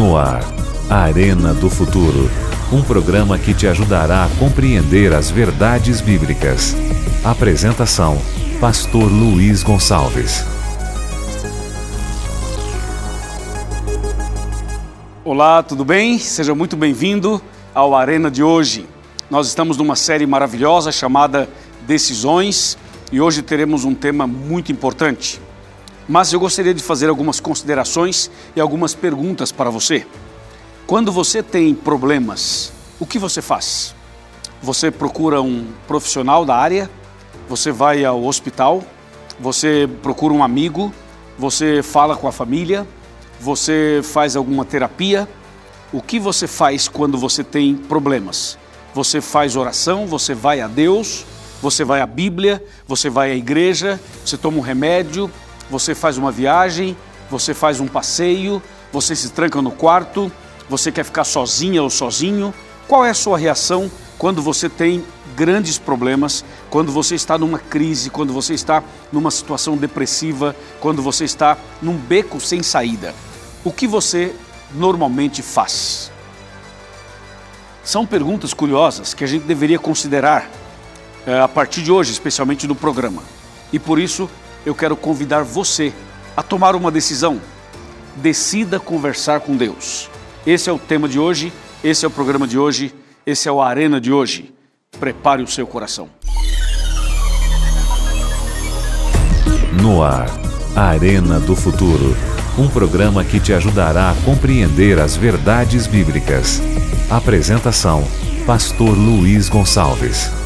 No ar, Arena do Futuro. Um programa que te ajudará a compreender as verdades bíblicas. Apresentação: Pastor Luiz Gonçalves. Olá, tudo bem? Seja muito bem-vindo ao Arena de hoje. Nós estamos numa série maravilhosa chamada Decisões e hoje teremos um tema muito importante. Mas eu gostaria de fazer algumas considerações e algumas perguntas para você. Quando você tem problemas, o que você faz? Você procura um profissional da área? Você vai ao hospital? Você procura um amigo? Você fala com a família? Você faz alguma terapia? O que você faz quando você tem problemas? Você faz oração? Você vai a Deus? Você vai à Bíblia? Você vai à igreja? Você toma um remédio? Você faz uma viagem, você faz um passeio, você se tranca no quarto, você quer ficar sozinha ou sozinho. Qual é a sua reação quando você tem grandes problemas, quando você está numa crise, quando você está numa situação depressiva, quando você está num beco sem saída? O que você normalmente faz? São perguntas curiosas que a gente deveria considerar é, a partir de hoje, especialmente no programa. E por isso eu quero convidar você a tomar uma decisão. Decida conversar com Deus. Esse é o tema de hoje, esse é o programa de hoje, esse é o Arena de hoje. Prepare o seu coração. No ar, Arena do Futuro. Um programa que te ajudará a compreender as verdades bíblicas. Apresentação: Pastor Luiz Gonçalves.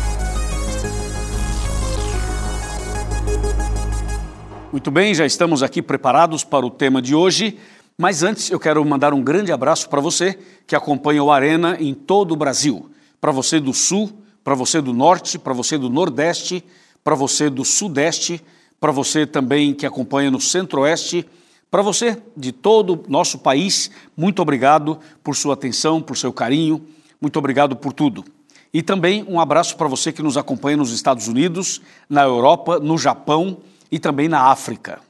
Muito bem, já estamos aqui preparados para o tema de hoje, mas antes eu quero mandar um grande abraço para você que acompanha o Arena em todo o Brasil. Para você do Sul, para você do Norte, para você do Nordeste, para você do Sudeste, para você também que acompanha no Centro-Oeste, para você de todo o nosso país, muito obrigado por sua atenção, por seu carinho, muito obrigado por tudo. E também um abraço para você que nos acompanha nos Estados Unidos, na Europa, no Japão, e também na África.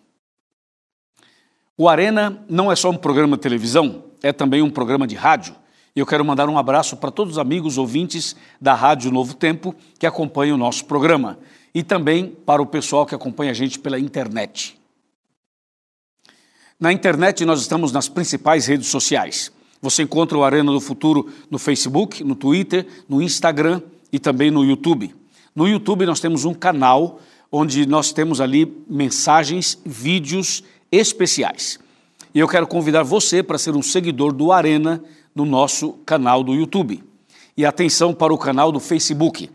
O Arena não é só um programa de televisão, é também um programa de rádio. E eu quero mandar um abraço para todos os amigos ouvintes da Rádio Novo Tempo que acompanham o nosso programa e também para o pessoal que acompanha a gente pela internet. Na internet nós estamos nas principais redes sociais. Você encontra o Arena do Futuro no Facebook, no Twitter, no Instagram e também no YouTube. No YouTube nós temos um canal onde nós temos ali mensagens, vídeos especiais. E eu quero convidar você para ser um seguidor do Arena no nosso canal do YouTube. E atenção para o canal do Facebook.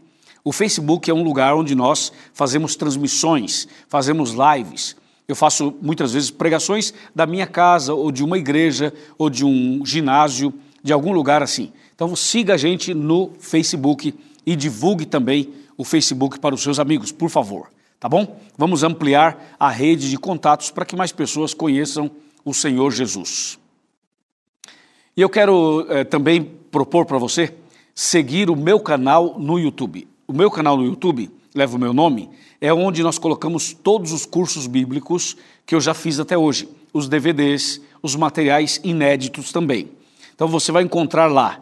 O Facebook é um lugar onde nós fazemos transmissões, fazemos lives. Eu faço muitas vezes pregações da minha casa, ou de uma igreja, ou de um ginásio, de algum lugar assim. Então siga a gente no Facebook e divulgue também o Facebook para os seus amigos, por favor tá bom? Vamos ampliar a rede de contatos para que mais pessoas conheçam o Senhor Jesus. E eu quero eh, também propor para você seguir o meu canal no YouTube. O meu canal no YouTube, leva o meu nome, é onde nós colocamos todos os cursos bíblicos que eu já fiz até hoje, os DVDs, os materiais inéditos também. Então você vai encontrar lá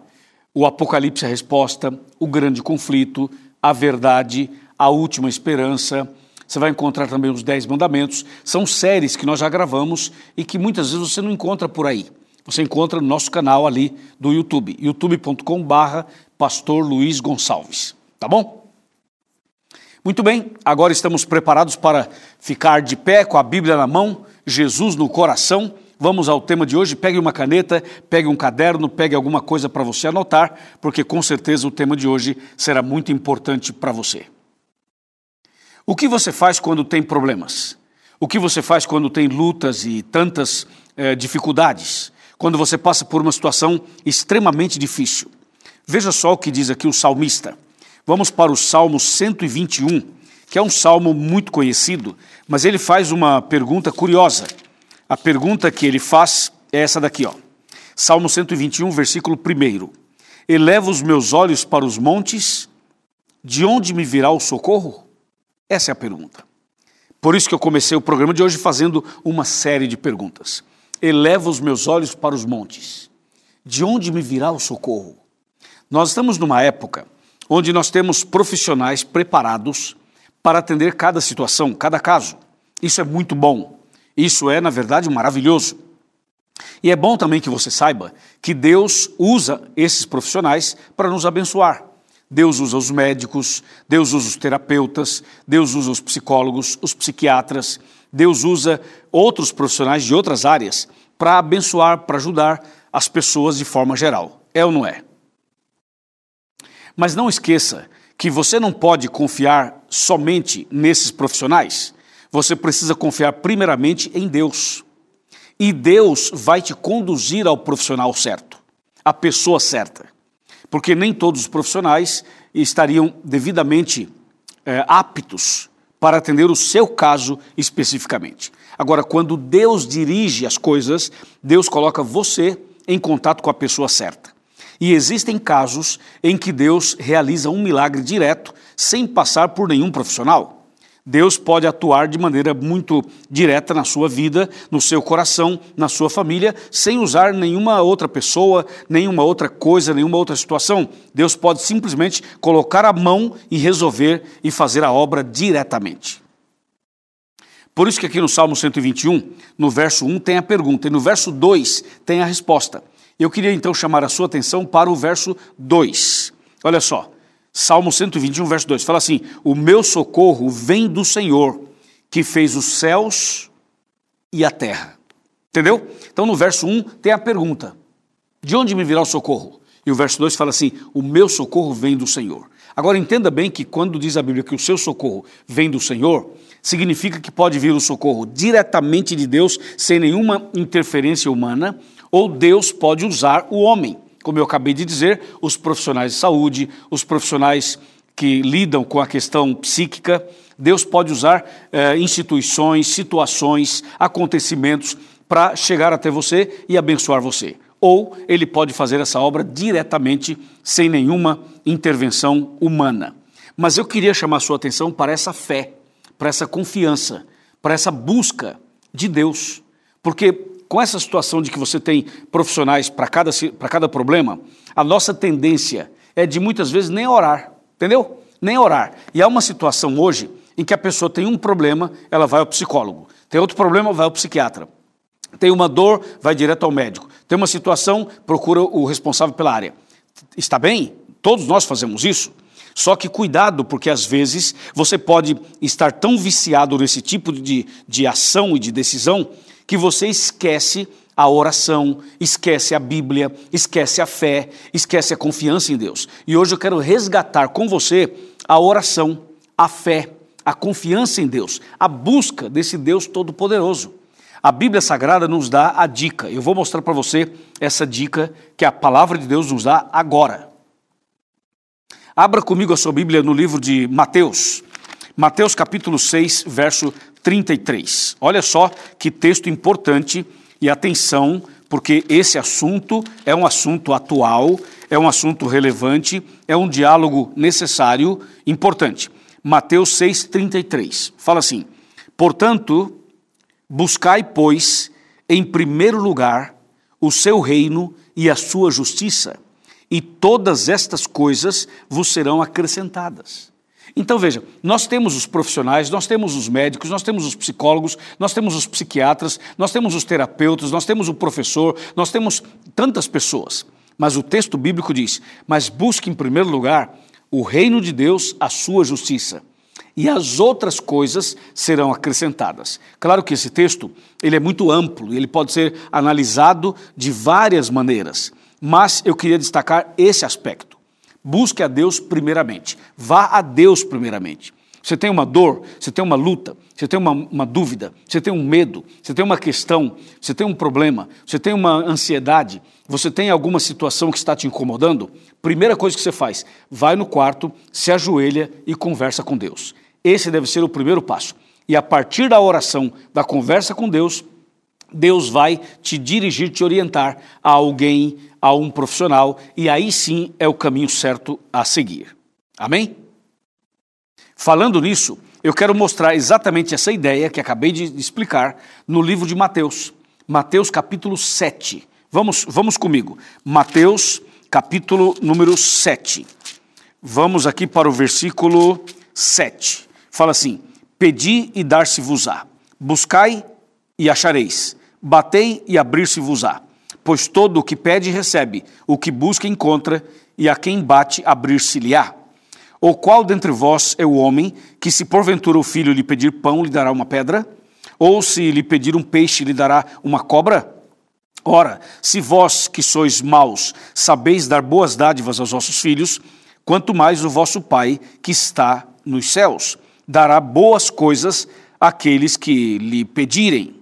o Apocalipse a Resposta, o Grande Conflito, a Verdade, a Última Esperança, você vai encontrar também os Dez Mandamentos. São séries que nós já gravamos e que muitas vezes você não encontra por aí. Você encontra no nosso canal ali do YouTube, youtube.com barra Pastor Luiz Gonçalves. Tá bom? Muito bem, agora estamos preparados para ficar de pé com a Bíblia na mão, Jesus no coração. Vamos ao tema de hoje. Pegue uma caneta, pegue um caderno, pegue alguma coisa para você anotar, porque com certeza o tema de hoje será muito importante para você. O que você faz quando tem problemas? O que você faz quando tem lutas e tantas eh, dificuldades? Quando você passa por uma situação extremamente difícil? Veja só o que diz aqui o salmista. Vamos para o Salmo 121, que é um salmo muito conhecido, mas ele faz uma pergunta curiosa. A pergunta que ele faz é essa daqui, ó. Salmo 121, versículo 1. Eleva os meus olhos para os montes, de onde me virá o socorro? Essa é a pergunta. Por isso que eu comecei o programa de hoje fazendo uma série de perguntas. Eleva os meus olhos para os montes. de onde me virá o socorro? Nós estamos numa época onde nós temos profissionais preparados para atender cada situação, cada caso. Isso é muito bom. Isso é, na verdade, maravilhoso. E é bom também que você saiba que Deus usa esses profissionais para nos abençoar. Deus usa os médicos, Deus usa os terapeutas, Deus usa os psicólogos, os psiquiatras, Deus usa outros profissionais de outras áreas para abençoar, para ajudar as pessoas de forma geral. É ou não é? Mas não esqueça que você não pode confiar somente nesses profissionais. Você precisa confiar primeiramente em Deus. E Deus vai te conduzir ao profissional certo, à pessoa certa. Porque nem todos os profissionais estariam devidamente é, aptos para atender o seu caso especificamente. Agora, quando Deus dirige as coisas, Deus coloca você em contato com a pessoa certa. E existem casos em que Deus realiza um milagre direto sem passar por nenhum profissional. Deus pode atuar de maneira muito direta na sua vida, no seu coração, na sua família, sem usar nenhuma outra pessoa, nenhuma outra coisa, nenhuma outra situação. Deus pode simplesmente colocar a mão e resolver e fazer a obra diretamente. Por isso que aqui no Salmo 121, no verso 1 tem a pergunta e no verso 2 tem a resposta. Eu queria então chamar a sua atenção para o verso 2. Olha só. Salmo 121, verso 2, fala assim: O meu socorro vem do Senhor, que fez os céus e a terra. Entendeu? Então no verso 1 tem a pergunta: De onde me virá o socorro? E o verso 2 fala assim: O meu socorro vem do Senhor. Agora entenda bem que quando diz a Bíblia que o seu socorro vem do Senhor, significa que pode vir o socorro diretamente de Deus, sem nenhuma interferência humana, ou Deus pode usar o homem como eu acabei de dizer, os profissionais de saúde, os profissionais que lidam com a questão psíquica. Deus pode usar eh, instituições, situações, acontecimentos para chegar até você e abençoar você. Ou ele pode fazer essa obra diretamente, sem nenhuma intervenção humana. Mas eu queria chamar sua atenção para essa fé, para essa confiança, para essa busca de Deus. Porque com essa situação de que você tem profissionais para cada, cada problema, a nossa tendência é de muitas vezes nem orar, entendeu? Nem orar. E há uma situação hoje em que a pessoa tem um problema, ela vai ao psicólogo. Tem outro problema, vai ao psiquiatra. Tem uma dor, vai direto ao médico. Tem uma situação, procura o responsável pela área. Está bem? Todos nós fazemos isso. Só que cuidado, porque às vezes você pode estar tão viciado nesse tipo de, de ação e de decisão que você esquece a oração, esquece a Bíblia, esquece a fé, esquece a confiança em Deus. E hoje eu quero resgatar com você a oração, a fé, a confiança em Deus, a busca desse Deus Todo-Poderoso. A Bíblia Sagrada nos dá a dica. Eu vou mostrar para você essa dica que a palavra de Deus nos dá agora. Abra comigo a sua Bíblia no livro de Mateus. Mateus capítulo 6, verso 33. Olha só que texto importante e atenção, porque esse assunto é um assunto atual, é um assunto relevante, é um diálogo necessário, importante. Mateus 6,33 fala assim: Portanto, buscai, pois, em primeiro lugar o seu reino e a sua justiça, e todas estas coisas vos serão acrescentadas. Então veja, nós temos os profissionais, nós temos os médicos, nós temos os psicólogos, nós temos os psiquiatras, nós temos os terapeutas, nós temos o professor, nós temos tantas pessoas. Mas o texto bíblico diz: Mas busque em primeiro lugar o reino de Deus, a sua justiça, e as outras coisas serão acrescentadas. Claro que esse texto ele é muito amplo, ele pode ser analisado de várias maneiras, mas eu queria destacar esse aspecto. Busque a Deus primeiramente. Vá a Deus primeiramente. Você tem uma dor, você tem uma luta, você tem uma, uma, dúvida, você tem um medo, você tem uma questão, você tem um problema, você tem uma ansiedade, você tem alguma situação que está te incomodando, primeira coisa que você faz, vai no quarto, se ajoelha e conversa com Deus. Esse deve ser o primeiro passo. E a partir da oração, da conversa com Deus, Deus vai te dirigir, te orientar a alguém, a um profissional, e aí sim é o caminho certo a seguir. Amém? Falando nisso, eu quero mostrar exatamente essa ideia que acabei de explicar no livro de Mateus. Mateus capítulo 7, Vamos, vamos comigo. Mateus, capítulo número 7. Vamos aqui para o versículo 7. Fala assim: Pedi e dar-se-vos-á. Buscai e achareis. Batei e abrir-se-vos-á. Pois todo o que pede recebe, o que busca encontra, e a quem bate abrir-se-lhe-á. Ou qual dentre vós é o homem que, se porventura o filho lhe pedir pão, lhe dará uma pedra? Ou se lhe pedir um peixe, lhe dará uma cobra? Ora, se vós que sois maus sabeis dar boas dádivas aos vossos filhos, quanto mais o vosso Pai que está nos céus dará boas coisas àqueles que lhe pedirem.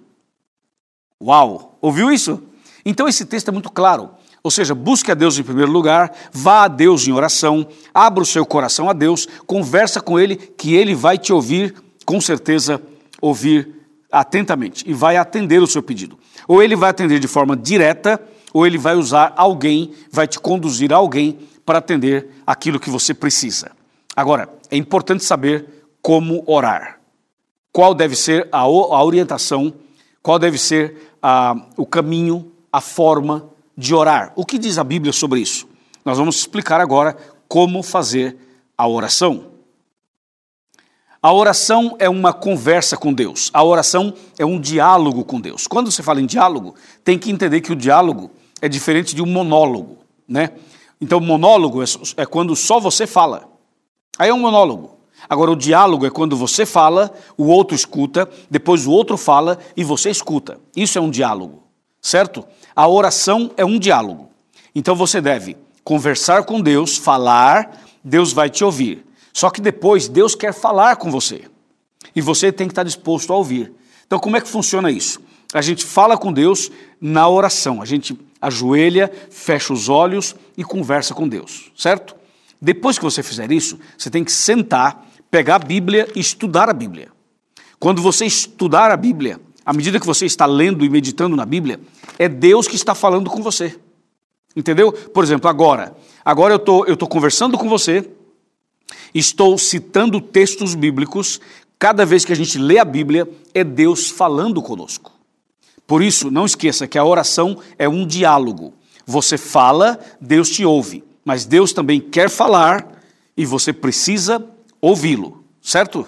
Uau! Ouviu isso? Então esse texto é muito claro. Ou seja, busque a Deus em primeiro lugar, vá a Deus em oração, abra o seu coração a Deus, conversa com Ele, que Ele vai te ouvir, com certeza, ouvir atentamente e vai atender o seu pedido. Ou Ele vai atender de forma direta, ou Ele vai usar alguém, vai te conduzir a alguém para atender aquilo que você precisa. Agora, é importante saber como orar. Qual deve ser a, orientação, qual deve ser a, o caminho, a forma de orar. O que diz a Bíblia sobre isso? Nós vamos explicar agora como fazer a oração. A oração é uma conversa com Deus. A oração é um diálogo com Deus. Quando você fala em diálogo, tem que entender que o diálogo é diferente de um monólogo, né? Então, monólogo é, é quando só você fala. Aí é um monólogo. Agora, o diálogo é quando você fala, o outro escuta, depois o outro fala e você escuta. Isso é um diálogo, certo? A oração é um diálogo. Então você deve conversar com Deus, falar, Deus vai te ouvir. Só que depois Deus quer falar com você. E você tem que estar disposto a ouvir. Então, como é que funciona isso? A gente fala com Deus na oração. A gente ajoelha, fecha os olhos e conversa com Deus, certo? Depois que você fizer isso, você tem que sentar, pegar a Bíblia e estudar a Bíblia. Quando você estudar a Bíblia, à medida que você está lendo e meditando na Bíblia, é Deus que está falando com você. Entendeu? Por exemplo, agora. Agora eu tô, estou tô conversando com você, estou citando textos bíblicos. Cada vez que a gente lê a Bíblia, é Deus falando conosco. Por isso, não esqueça que a oração é um diálogo. Você fala, Deus te ouve. Mas Deus também quer falar e você precisa ouvi-lo, certo?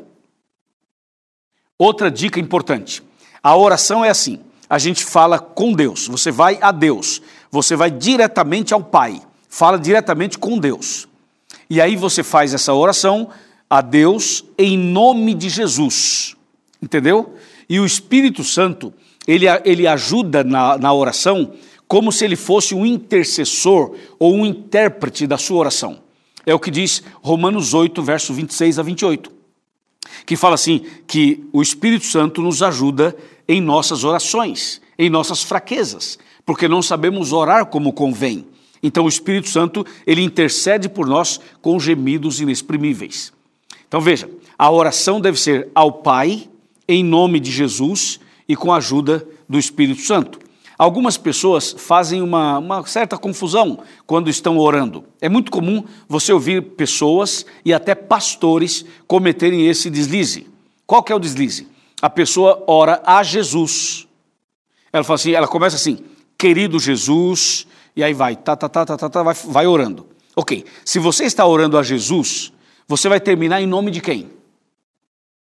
Outra dica importante: a oração é assim: a gente fala com Deus, você vai a Deus, você vai diretamente ao Pai, fala diretamente com Deus. E aí você faz essa oração a Deus em nome de Jesus, entendeu? E o Espírito Santo, ele, ele ajuda na, na oração como se ele fosse um intercessor ou um intérprete da sua oração. É o que diz Romanos 8, verso 26 a 28, que fala assim: que o Espírito Santo nos ajuda em nossas orações, em nossas fraquezas, porque não sabemos orar como convém. Então o Espírito Santo, ele intercede por nós com gemidos inexprimíveis. Então veja, a oração deve ser ao Pai, em nome de Jesus e com a ajuda do Espírito Santo. Algumas pessoas fazem uma, uma, certa confusão quando estão orando. É muito comum você ouvir pessoas e até pastores cometerem esse deslize. Qual que é o deslize? a pessoa ora a Jesus. Ela fala assim, ela começa assim, querido Jesus, e aí vai, tá, tá, tá, tá, tá, tá vai, vai orando. Ok, se você está orando a Jesus, você vai terminar em nome de quem?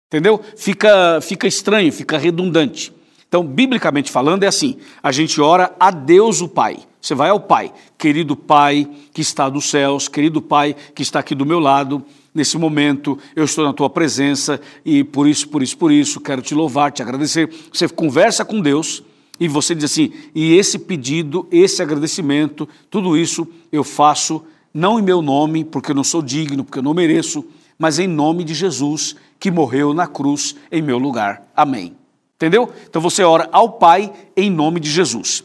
Entendeu? Fica, fica estranho, fica redundante. Então, biblicamente falando, é assim: a gente ora a Deus o Pai. Você vai ao Pai, querido Pai que está dos céus, querido Pai que está aqui do meu lado, nesse momento, eu estou na tua presença e por isso, por isso, por isso, quero te louvar, te agradecer. Você conversa com Deus e você diz assim: e esse pedido, esse agradecimento, tudo isso eu faço não em meu nome, porque eu não sou digno, porque eu não mereço, mas em nome de Jesus que morreu na cruz em meu lugar. Amém. Entendeu? Então você ora ao Pai em nome de Jesus.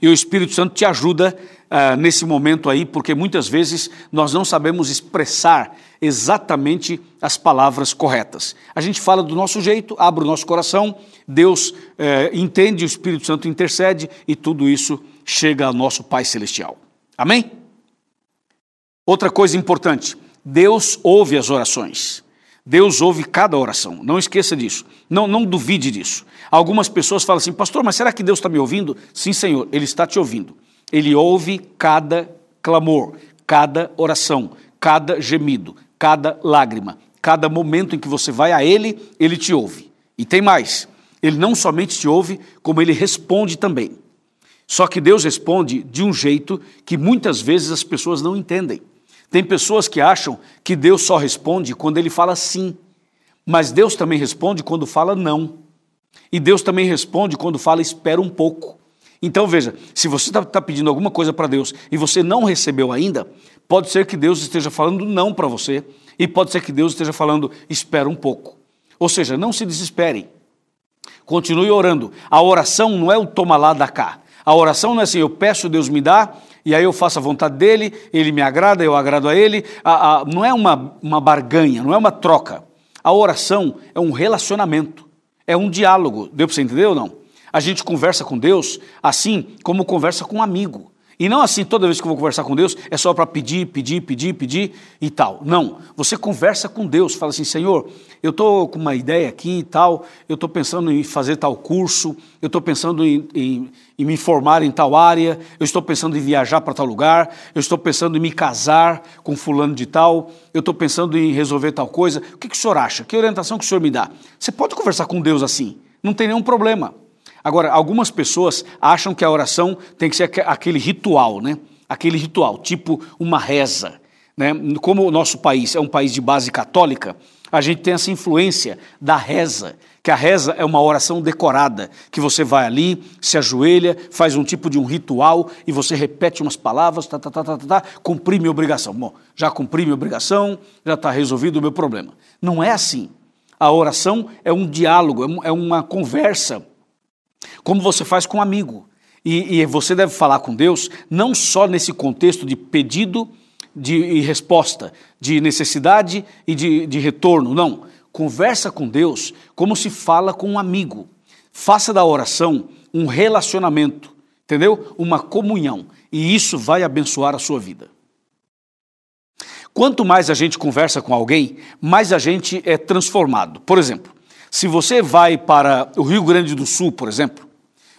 E o Espírito Santo te ajuda uh, nesse momento aí, porque muitas vezes nós não sabemos expressar exatamente as palavras corretas. A gente fala do nosso jeito, abre o nosso coração, Deus uh, entende, o Espírito Santo intercede e tudo isso chega ao nosso Pai Celestial. Amém? Outra coisa importante: Deus ouve as orações. Deus ouve cada oração, não esqueça disso, não, não duvide disso. Algumas pessoas falam assim, pastor, mas será que Deus está me ouvindo? Sim, Senhor, Ele está te ouvindo. Ele ouve cada clamor, cada oração, cada gemido, cada lágrima, cada momento em que você vai a Ele, Ele te ouve. E tem mais, Ele não somente te ouve, como Ele responde também. Só que Deus responde de um jeito que muitas vezes as pessoas não entendem. Tem pessoas que acham que Deus só responde quando ele fala sim, mas Deus também responde quando fala não. E Deus também responde quando fala espera um pouco. Então veja, se você está tá pedindo alguma coisa para Deus e você não recebeu ainda, pode ser que Deus esteja falando não para você e pode ser que Deus esteja falando espera um pouco. Ou seja, não se desespere. Continue orando. A oração não é o toma lá da cá. A oração não é assim, eu peço, Deus me dá, e aí eu faço a vontade dele, ele me agrada, eu agrado a ele. A, a, não é uma, uma barganha, não é uma troca. A oração é um relacionamento, é um diálogo. Deu para você entender ou não? A gente conversa com Deus assim como conversa com um amigo. E não assim, toda vez que eu vou conversar com Deus, é só para pedir, pedir, pedir, pedir e tal. Não. Você conversa com Deus, fala assim: Senhor, eu estou com uma ideia aqui e tal, eu estou pensando em fazer tal curso, eu estou pensando em, em, em, me formar em tal área, eu estou pensando em viajar para tal lugar, eu estou pensando em me casar com fulano de tal, eu estou pensando em resolver tal coisa. O que, que o senhor acha? Que orientação que o senhor me dá? Você pode conversar com Deus assim, não tem nenhum problema. Agora, algumas pessoas acham que a oração tem que ser aquele ritual, né? Aquele ritual, tipo uma reza. Né? Como o nosso país é um país de base católica, a gente tem essa influência da reza, que a reza é uma oração decorada, que você vai ali, se ajoelha, faz um tipo de um ritual e você repete umas palavras, tá, tá, tá, tá, tá, tá cumpri minha obrigação. Bom, já cumpri minha obrigação, já está resolvido o meu problema. Não é assim. A oração é um diálogo, é, é uma conversa como você faz com um amigo. E, e, você deve falar com Deus não só nesse contexto de pedido de, e resposta, de necessidade e de, de retorno, não. Conversa com Deus como se fala com um amigo. Faça da oração um relacionamento, entendeu? Uma comunhão. E isso vai abençoar a sua vida. Quanto mais a gente conversa com alguém, mais a gente é transformado. Por exemplo, se você vai para o Rio Grande do Sul, por exemplo,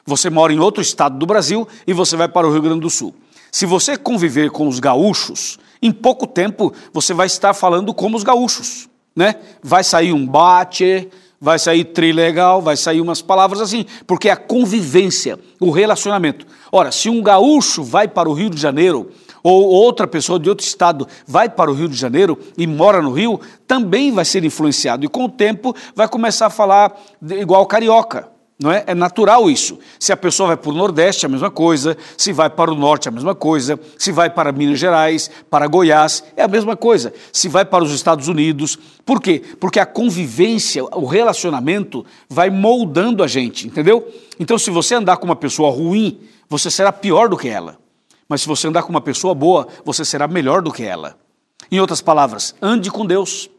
você mora em outro estado do Brasil e você vai para o Rio Grande do Sul. Se você conviver com os gaúchos, em pouco tempo você vai estar falando como os gaúchos, né? Vai sair um bate, vai sair trilegal, vai sair umas palavras assim, porque é a convivência, o relacionamento. Ora, se um gaúcho vai para o Rio de Janeiro ou outra pessoa de outro estado vai para o Rio de Janeiro e mora no Rio, também vai ser influenciado e com o tempo vai começar a falar igual carioca. Não é? é natural isso. Se a pessoa vai para o Nordeste, a mesma coisa. Se vai para o Norte, a mesma coisa. Se vai para Minas Gerais, para Goiás, é a mesma coisa. Se vai para os Estados Unidos. Por quê? Porque a convivência, o relacionamento vai moldando a gente, entendeu? Então, se você andar com uma pessoa ruim, você será pior do que ela. Mas se você andar com uma pessoa boa, você será melhor do que ela. Em outras palavras, ande com Deus.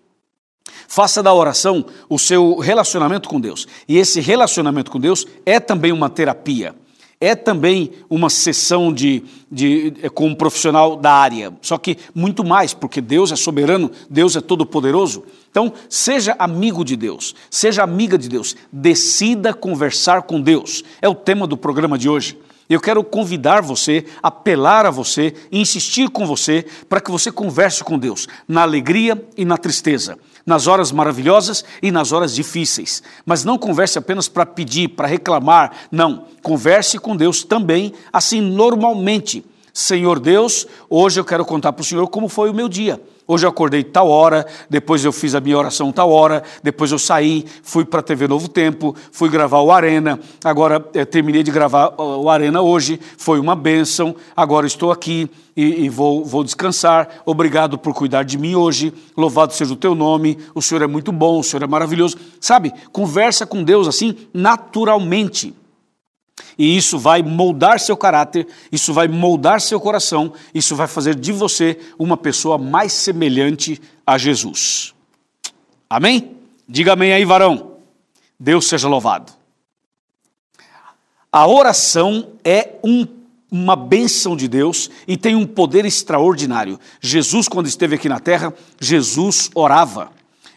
Faça da oração o seu relacionamento com Deus. E esse relacionamento com Deus é também uma terapia. É também uma sessão de, de, é, com um profissional da área, só que muito mais, porque Deus é soberano, Deus é todo-poderoso. Então, seja amigo de Deus, seja amiga de Deus, decida conversar com Deus. É o tema do programa de hoje. Eu quero convidar você, apelar a você, insistir com você para que você converse com Deus na alegria e na tristeza, nas horas maravilhosas e nas horas difíceis. Mas não converse apenas para pedir, para reclamar, não. Converse com Deus também, assim normalmente. Senhor Deus, hoje eu quero contar para o Senhor como foi o meu dia. Hoje eu acordei tal hora, depois eu fiz a minha oração tal hora, depois eu saí, fui para a TV Novo Tempo, fui gravar o Arena, agora é, terminei de gravar o Arena hoje, foi uma bênção, agora estou aqui e, e vou, vou descansar. Obrigado por cuidar de mim hoje, louvado seja o teu nome, o Senhor é muito bom, o Senhor é maravilhoso. Sabe, conversa com Deus assim naturalmente. E isso vai moldar seu caráter, isso vai moldar seu coração, isso vai fazer de você uma pessoa mais semelhante a Jesus. Amém? Diga amém aí, varão. Deus seja louvado. A oração é um, uma bênção de Deus e tem um poder extraordinário. Jesus, quando esteve aqui na terra, Jesus orava.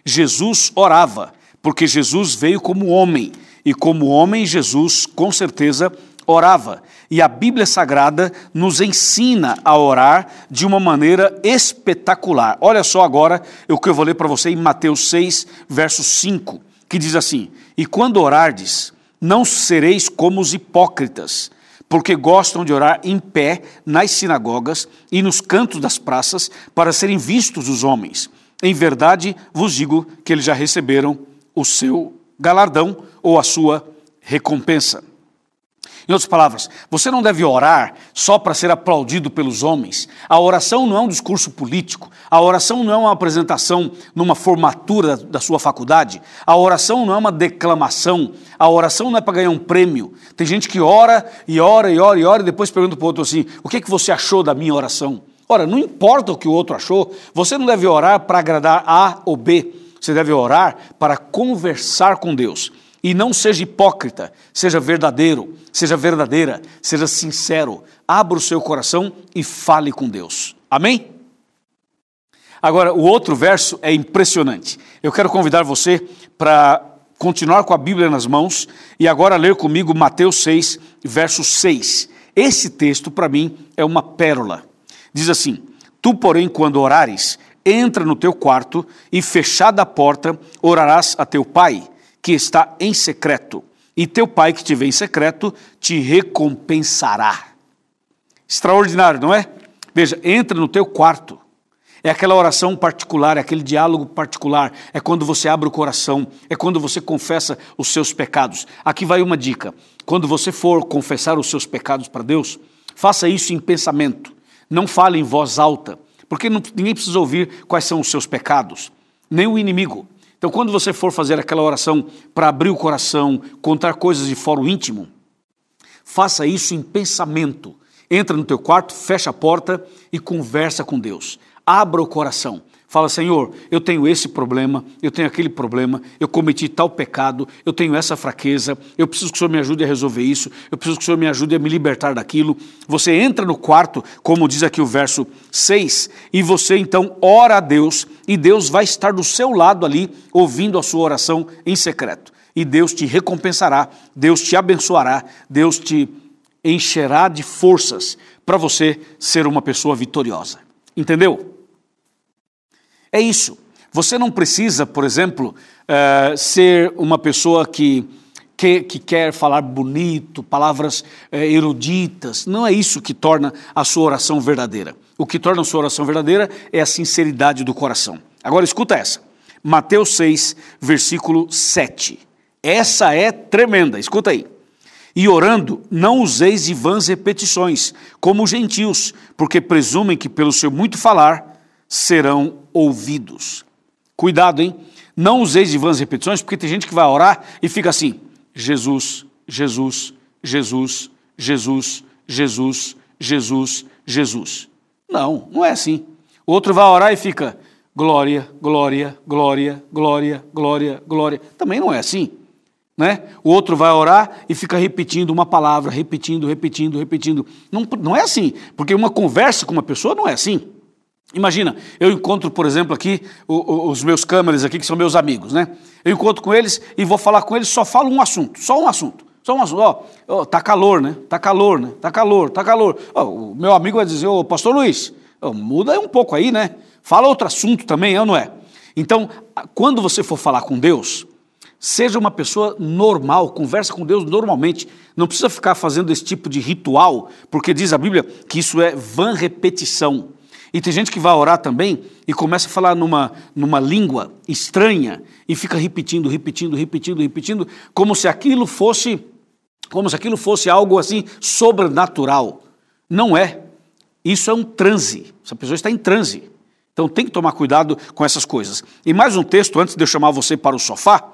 Jesus orava, porque Jesus veio como homem, e como homem, Jesus com certeza orava. E a Bíblia Sagrada nos ensina a orar de uma maneira espetacular. Olha só agora o que eu vou ler para você em Mateus 6, verso 5, que diz assim: E quando orardes, não sereis como os hipócritas, porque gostam de orar em pé nas sinagogas e nos cantos das praças para serem vistos os homens. Em verdade vos digo que eles já receberam o seu galardão ou a sua recompensa. Em outras palavras, você não deve orar só para ser aplaudido pelos homens. A oração não é um discurso político. A oração não é uma apresentação numa formatura da sua faculdade. A oração não é uma declamação. A oração não é para ganhar um prêmio. Tem gente que ora e ora e ora e ora e depois pergunta para o outro assim: o que, é que você achou da minha oração? Ora, não importa o que o outro achou, você não deve orar para agradar A ou B. Você deve orar para conversar com Deus. E não seja hipócrita, seja verdadeiro, seja verdadeira, seja sincero. Abra o seu coração e fale com Deus. Amém? Agora, o outro verso é impressionante. Eu quero convidar você para continuar com a Bíblia nas mãos e agora ler comigo Mateus 6, verso 6. Esse texto, para mim, é uma pérola. Diz assim: Tu, porém, quando orares, entra no teu quarto e, fechada a porta, orarás a teu pai que está em secreto, e teu pai que te vê em secreto te recompensará. Extraordinário, não é? Veja, entra no teu quarto. É aquela oração particular, é aquele diálogo particular, é quando você abre o coração, é quando você confessa os seus pecados. Aqui vai uma dica: quando você for confessar os seus pecados para Deus, faça isso em pensamento, não fale em voz alta, porque não, ninguém precisa ouvir quais são os seus pecados, nem o inimigo. Então, quando você for fazer aquela oração para abrir o coração, contar coisas de fórum íntimo, faça isso em pensamento. Entra no teu quarto, fecha a porta e conversa com Deus. Abra o coração. Fala, Senhor, eu tenho esse problema, eu tenho aquele problema, eu cometi tal pecado, eu tenho essa fraqueza, eu preciso que o Senhor me ajude a resolver isso, eu preciso que o Senhor me ajude a me libertar daquilo. Você entra no quarto, como diz aqui o verso 6, e você então ora a Deus, e Deus vai estar do seu lado ali, ouvindo a sua oração em secreto. E Deus te recompensará, Deus te abençoará, Deus te encherá de forças para você ser uma pessoa vitoriosa. Entendeu? É isso. Você não precisa, por exemplo, uh, ser uma pessoa que, que, que, quer falar bonito, palavras uh, eruditas. Não é isso que torna a sua oração verdadeira. O que torna a sua oração verdadeira é a sinceridade do coração. Agora escuta essa. Mateus 6, versículo 7. Essa é tremenda, escuta aí. E orando, não useis de vãs repetições, como os gentios, porque presumem que pelo seu muito falar serão ouvidos. Cuidado, hein? Não useis de vãs repetições, porque tem gente que vai orar e fica assim: Jesus, Jesus, Jesus, Jesus, Jesus, Jesus, Jesus. Não, não é assim. O outro vai orar e fica glória, glória, glória, glória, glória, glória. Também não é assim. Né? O outro vai orar e fica repetindo uma palavra, repetindo, repetindo, repetindo. Não, não é assim, porque uma conversa com uma pessoa não é assim. Imagina, eu encontro, por exemplo, aqui os meus câmeras aqui, que são meus amigos, né? Eu encontro com eles e vou falar com eles, só falo um assunto, só um assunto. Só um assunto, ó, oh, tá calor, né? Tá calor, né? Tá calor, tá calor. Oh, o meu amigo vai dizer, ô, oh, pastor Luiz, oh, muda um pouco aí, né? Fala outro assunto também, é ou não é? Então, quando você for falar com Deus, seja uma pessoa normal, conversa com Deus normalmente. Não precisa ficar fazendo esse tipo de ritual, porque diz a Bíblia que isso é vã repetição. E tem gente que vai orar também e começa a falar numa, numa língua estranha e fica repetindo, repetindo, repetindo, repetindo, como se aquilo fosse, como se aquilo fosse algo assim sobrenatural. Não é. Isso é um transe. Essa pessoa está em transe. Então tem que tomar cuidado com essas coisas. E mais um texto, antes de eu chamar você para o sofá,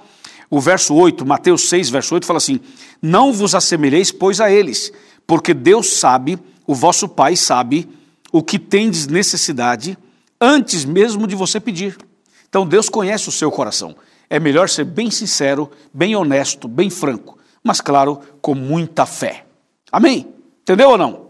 o verso 8, Mateus 6, verso 8, fala assim: Não vos assemelheis, pois, a eles, porque Deus sabe, o vosso Pai sabe, o que tendes necessidade antes mesmo de você pedir. Então Deus conhece o seu coração. É melhor ser bem sincero, bem honesto, bem franco, mas claro, com muita fé. Amém? Entendeu ou não?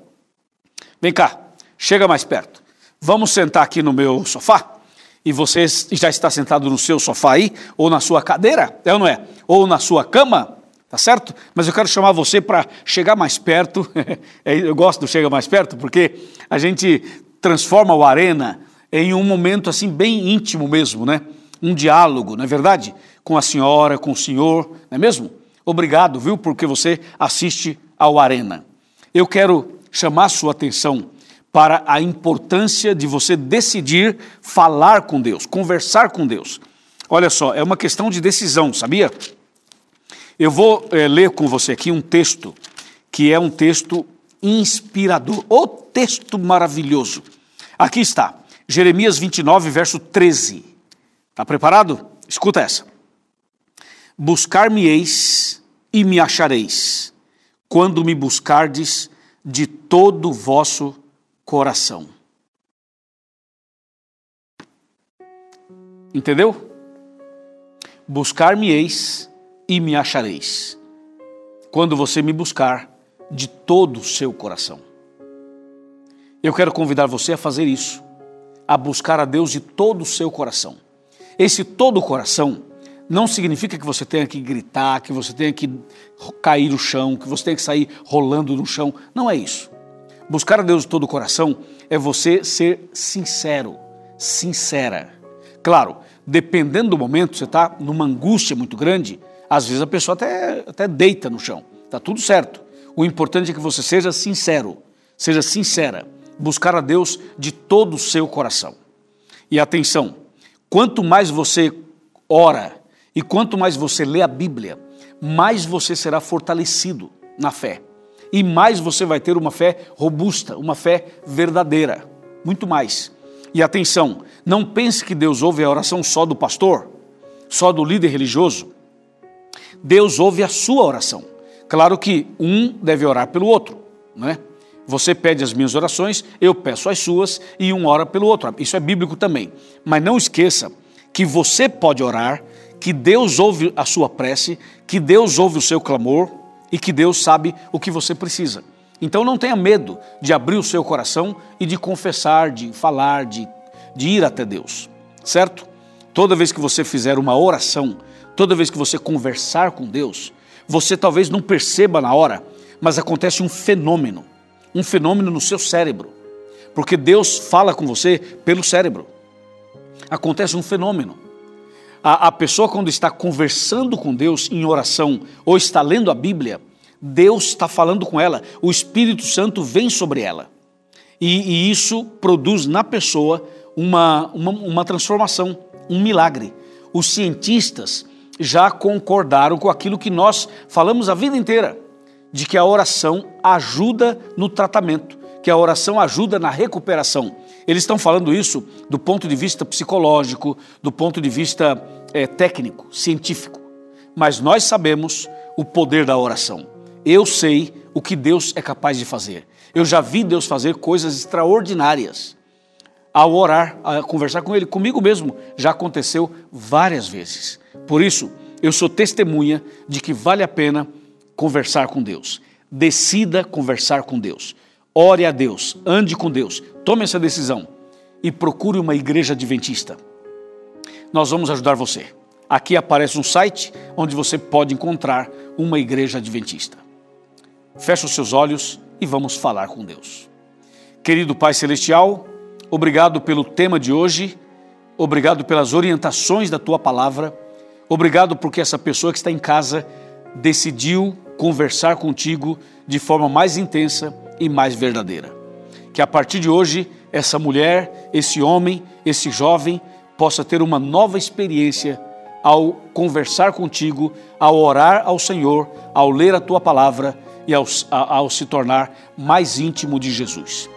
Vem cá, chega mais perto. Vamos sentar aqui no meu sofá e você já está sentado no seu sofá aí, ou na sua cadeira, é ou não é? Ou na sua cama, tá certo? Mas eu quero chamar você para chegar mais perto. É, eu gosto do chega mais perto porque a gente transforma o arena em um momento assim bem íntimo mesmo, né? Um diálogo, não é verdade? Com a senhora, com o senhor, não é mesmo? Obrigado, viu, porque você assiste ao arena. Eu quero chamar sua atenção para a importância de você decidir falar com Deus, conversar com Deus. Olha só, é uma questão de decisão, sabia? Eu vou é, ler com você aqui um texto que é um texto inspirador, o texto maravilhoso. Aqui está, Jeremias 29, verso 13. Está preparado? Escuta essa. Buscar-me-eis e me achareis, quando me buscardes de todo o vosso coração. Entendeu? Buscar-me-eis e me achareis, quando você me buscar de todo o seu coração. Eu quero convidar você a fazer isso, a buscar a Deus de todo o seu coração. Esse todo o coração não significa que você tenha que gritar, que você tenha que cair no chão, que você tenha que sair rolando no chão. Não é isso. Buscar a Deus de todo o coração é você ser sincero, sincera. Claro, dependendo do momento, você está numa angústia muito grande, às vezes a pessoa até, até deita no chão. Está tudo certo. O importante é que você seja sincero, seja sincera. Buscar a Deus de todo o seu coração. E atenção, quanto mais você ora e quanto mais você lê a Bíblia, mais você será fortalecido na fé. E mais você vai ter uma fé robusta, uma fé verdadeira. Muito mais. E atenção, não pense que Deus ouve a oração só do pastor, só do líder religioso. Deus ouve a sua oração. Claro que um deve orar pelo outro, não é? Você pede as minhas orações, eu peço as suas e um ora pelo outro. Isso é bíblico também. Mas não esqueça que você pode orar, que Deus ouve a sua prece, que Deus ouve o seu clamor e que Deus sabe o que você precisa. Então não tenha medo de abrir o seu coração e de confessar, de falar, de, de ir até Deus, certo? Toda vez que você fizer uma oração, Toda vez que você conversar com Deus, você talvez não perceba na hora, mas acontece um fenômeno, um fenômeno no seu cérebro, porque Deus fala com você pelo cérebro. Acontece um fenômeno. A, a pessoa, quando está conversando com Deus em oração ou está lendo a Bíblia, Deus está falando com ela, o Espírito Santo vem sobre ela. E, e isso produz na pessoa uma, uma, uma transformação, um milagre. Os cientistas já concordaram com aquilo que nós falamos a vida inteira, de que a oração ajuda no tratamento, que a oração ajuda na recuperação. Eles estão falando isso do ponto de vista psicológico, do ponto de vista é, técnico, científico. Mas nós sabemos o poder da oração. Eu sei o que Deus é capaz de fazer. Eu já vi Deus fazer coisas extraordinárias. Ao orar, a conversar com Ele, comigo mesmo, já aconteceu várias vezes. Por isso, eu sou testemunha de que vale a pena conversar com Deus. Decida conversar com Deus. Ore a Deus, ande com Deus, tome essa decisão e procure uma igreja adventista. Nós vamos ajudar você. Aqui aparece um site onde você pode encontrar uma igreja adventista. Feche os seus olhos e vamos falar com Deus. Querido Pai Celestial, obrigado pelo tema de hoje, obrigado pelas orientações da tua palavra Obrigado porque essa pessoa que está em casa decidiu conversar contigo de forma mais intensa e mais verdadeira. Que a partir de hoje, essa mulher, esse homem, esse jovem possa ter uma nova experiência ao conversar contigo, ao orar ao Senhor, ao ler a tua palavra e ao, ao se tornar mais íntimo de Jesus.